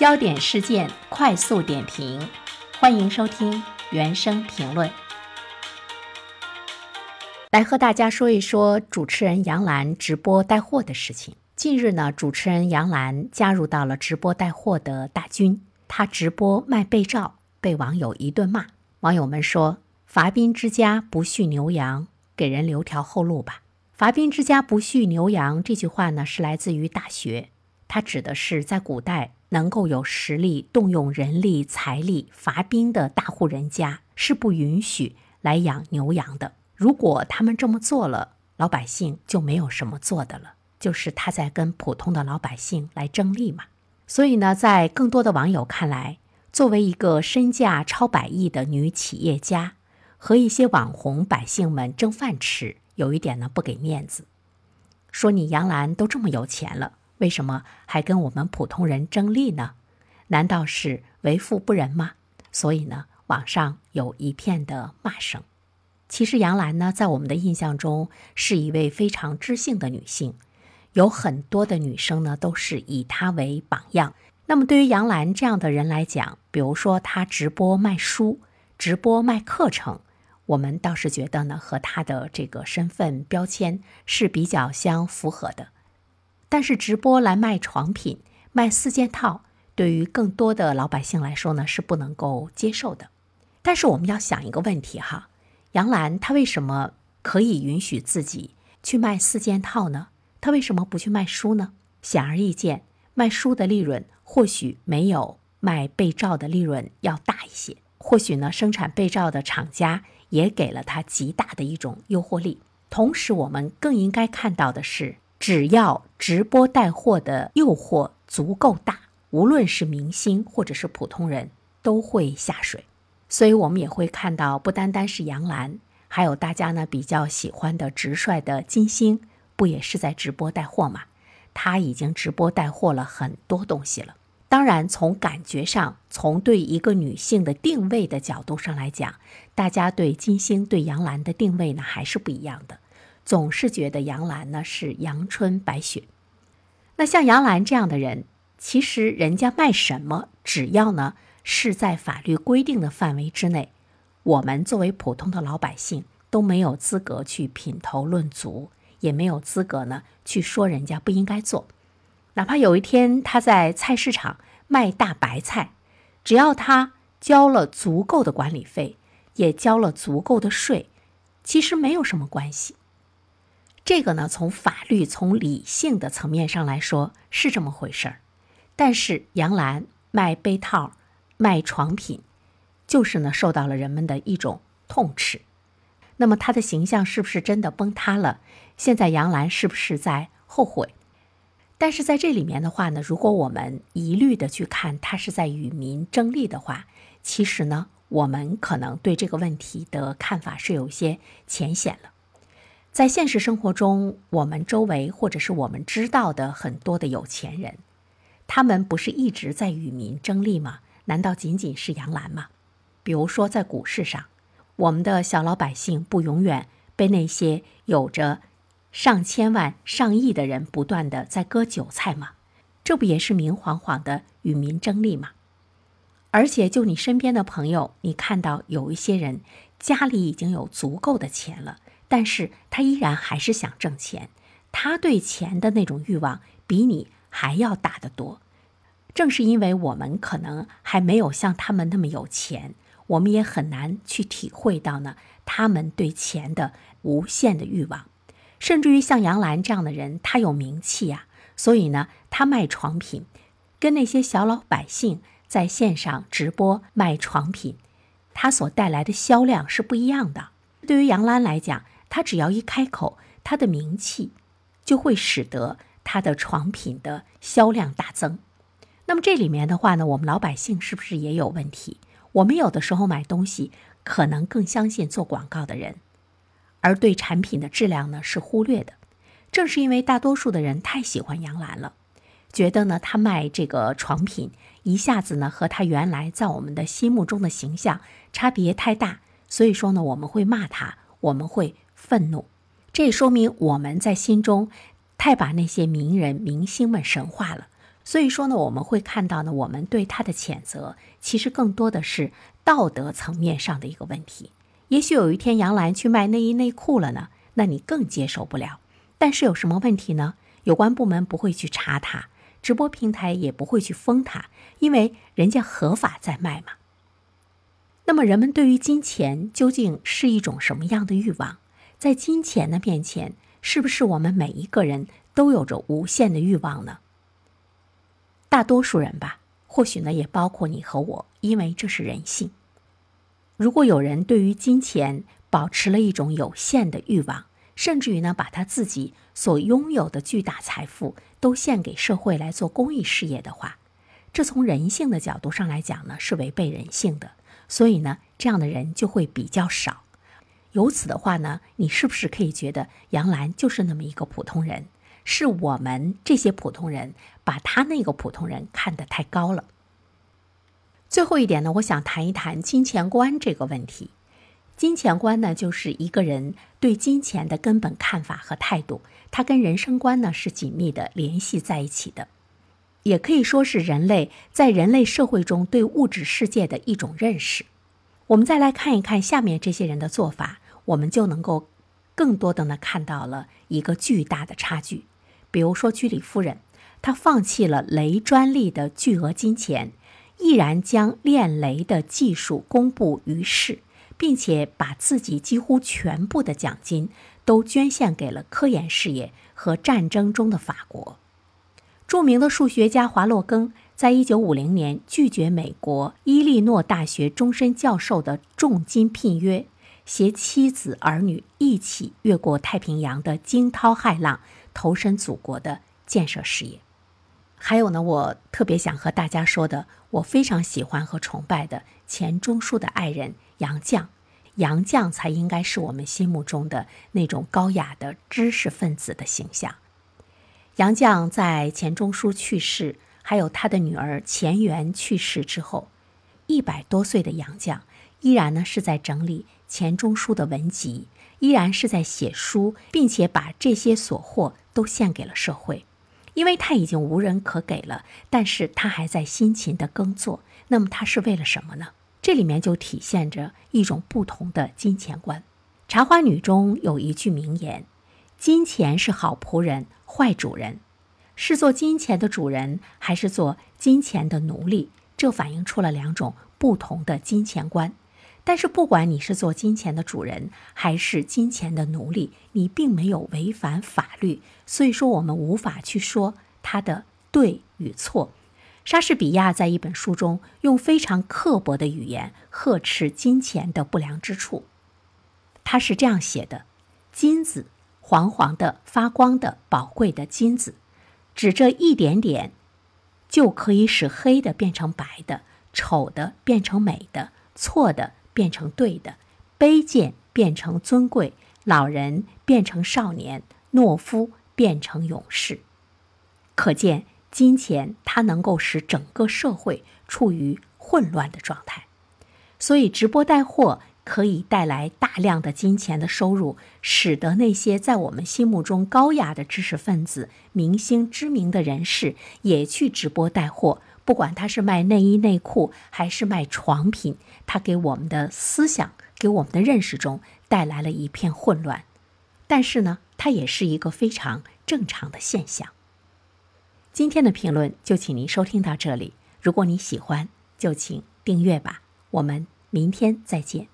焦点事件快速点评，欢迎收听原声评论。来和大家说一说主持人杨澜直播带货的事情。近日呢，主持人杨澜加入到了直播带货的大军，她直播卖被罩，被网友一顿骂。网友们说：“伐兵之家不畜牛羊，给人留条后路吧。”“伐兵之家不畜牛羊”这句话呢，是来自于《大学》，它指的是在古代。能够有实力动用人力财力伐兵的大户人家是不允许来养牛羊的。如果他们这么做了，老百姓就没有什么做的了，就是他在跟普通的老百姓来争利嘛。所以呢，在更多的网友看来，作为一个身价超百亿的女企业家，和一些网红百姓们争饭吃，有一点呢不给面子，说你杨澜都这么有钱了。为什么还跟我们普通人争利呢？难道是为富不仁吗？所以呢，网上有一片的骂声。其实杨澜呢，在我们的印象中是一位非常知性的女性，有很多的女生呢都是以她为榜样。那么对于杨澜这样的人来讲，比如说她直播卖书、直播卖课程，我们倒是觉得呢，和她的这个身份标签是比较相符合的。但是直播来卖床品、卖四件套，对于更多的老百姓来说呢，是不能够接受的。但是我们要想一个问题哈，杨澜她为什么可以允许自己去卖四件套呢？她为什么不去卖书呢？显而易见，卖书的利润或许没有卖被罩的利润要大一些。或许呢，生产被罩的厂家也给了他极大的一种诱惑力。同时，我们更应该看到的是。只要直播带货的诱惑足够大，无论是明星或者是普通人，都会下水。所以，我们也会看到，不单单是杨澜，还有大家呢比较喜欢的直率的金星，不也是在直播带货吗？他已经直播带货了很多东西了。当然，从感觉上，从对一个女性的定位的角度上来讲，大家对金星、对杨澜的定位呢还是不一样的。总是觉得杨澜呢是阳春白雪，那像杨澜这样的人，其实人家卖什么，只要呢是在法律规定的范围之内，我们作为普通的老百姓都没有资格去品头论足，也没有资格呢去说人家不应该做。哪怕有一天他在菜市场卖大白菜，只要他交了足够的管理费，也交了足够的税，其实没有什么关系。这个呢，从法律、从理性的层面上来说是这么回事儿，但是杨澜卖被套、卖床品，就是呢受到了人们的一种痛斥。那么她的形象是不是真的崩塌了？现在杨澜是不是在后悔？但是在这里面的话呢，如果我们一律的去看她是在与民争利的话，其实呢，我们可能对这个问题的看法是有些浅显了。在现实生活中，我们周围或者是我们知道的很多的有钱人，他们不是一直在与民争利吗？难道仅仅是杨澜吗？比如说在股市上，我们的小老百姓不永远被那些有着上千万、上亿的人不断的在割韭菜吗？这不也是明晃晃的与民争利吗？而且就你身边的朋友，你看到有一些人家里已经有足够的钱了。但是他依然还是想挣钱，他对钱的那种欲望比你还要大得多。正是因为我们可能还没有像他们那么有钱，我们也很难去体会到呢他们对钱的无限的欲望。甚至于像杨澜这样的人，他有名气呀，所以呢，他卖床品，跟那些小老百姓在线上直播卖床品，他所带来的销量是不一样的。对于杨澜来讲，他只要一开口，他的名气就会使得他的床品的销量大增。那么这里面的话呢，我们老百姓是不是也有问题？我们有的时候买东西可能更相信做广告的人，而对产品的质量呢是忽略的。正是因为大多数的人太喜欢杨澜了，觉得呢他卖这个床品一下子呢和他原来在我们的心目中的形象差别太大，所以说呢我们会骂他，我们会。愤怒，这也说明我们在心中太把那些名人明星们神化了，所以说呢，我们会看到呢，我们对他的谴责其实更多的是道德层面上的一个问题。也许有一天杨澜去卖内衣内裤了呢，那你更接受不了。但是有什么问题呢？有关部门不会去查他，直播平台也不会去封他，因为人家合法在卖嘛。那么人们对于金钱究竟是一种什么样的欲望？在金钱的面前，是不是我们每一个人都有着无限的欲望呢？大多数人吧，或许呢也包括你和我，因为这是人性。如果有人对于金钱保持了一种有限的欲望，甚至于呢把他自己所拥有的巨大财富都献给社会来做公益事业的话，这从人性的角度上来讲呢是违背人性的。所以呢，这样的人就会比较少。由此的话呢，你是不是可以觉得杨澜就是那么一个普通人？是我们这些普通人把他那个普通人看得太高了。最后一点呢，我想谈一谈金钱观这个问题。金钱观呢，就是一个人对金钱的根本看法和态度，它跟人生观呢是紧密的联系在一起的，也可以说是人类在人类社会中对物质世界的一种认识。我们再来看一看下面这些人的做法，我们就能够更多的呢看到了一个巨大的差距。比如说居里夫人，她放弃了雷专利的巨额金钱，毅然将炼雷的技术公布于世，并且把自己几乎全部的奖金都捐献给了科研事业和战争中的法国。著名的数学家华洛庚。在一九五零年，拒绝美国伊利诺大学终身教授的重金聘约，携妻子儿女一起越过太平洋的惊涛骇浪，投身祖国的建设事业。还有呢，我特别想和大家说的，我非常喜欢和崇拜的钱钟书的爱人杨绛，杨绛才应该是我们心目中的那种高雅的知识分子的形象。杨绛在钱钟书去世。还有他的女儿钱媛去世之后，一百多岁的杨绛依然呢是在整理钱钟书的文集，依然是在写书，并且把这些所获都献给了社会，因为他已经无人可给了，但是他还在辛勤的耕作。那么他是为了什么呢？这里面就体现着一种不同的金钱观。《茶花女》中有一句名言：“金钱是好仆人，坏主人。”是做金钱的主人，还是做金钱的奴隶？这反映出了两种不同的金钱观。但是，不管你是做金钱的主人，还是金钱的奴隶，你并没有违反法律，所以说我们无法去说他的对与错。莎士比亚在一本书中用非常刻薄的语言呵斥金钱的不良之处。他是这样写的：“金子，黄黄的、发光的、宝贵的金子。”只这一点点，就可以使黑的变成白的，丑的变成美的，错的变成对的，卑贱变成尊贵，老人变成少年，懦夫变成勇士。可见，金钱它能够使整个社会处于混乱的状态。所以，直播带货。可以带来大量的金钱的收入，使得那些在我们心目中高雅的知识分子、明星、知名的人士也去直播带货。不管他是卖内衣内裤，还是卖床品，他给我们的思想、给我们的认识中带来了一片混乱。但是呢，它也是一个非常正常的现象。今天的评论就请您收听到这里。如果你喜欢，就请订阅吧。我们明天再见。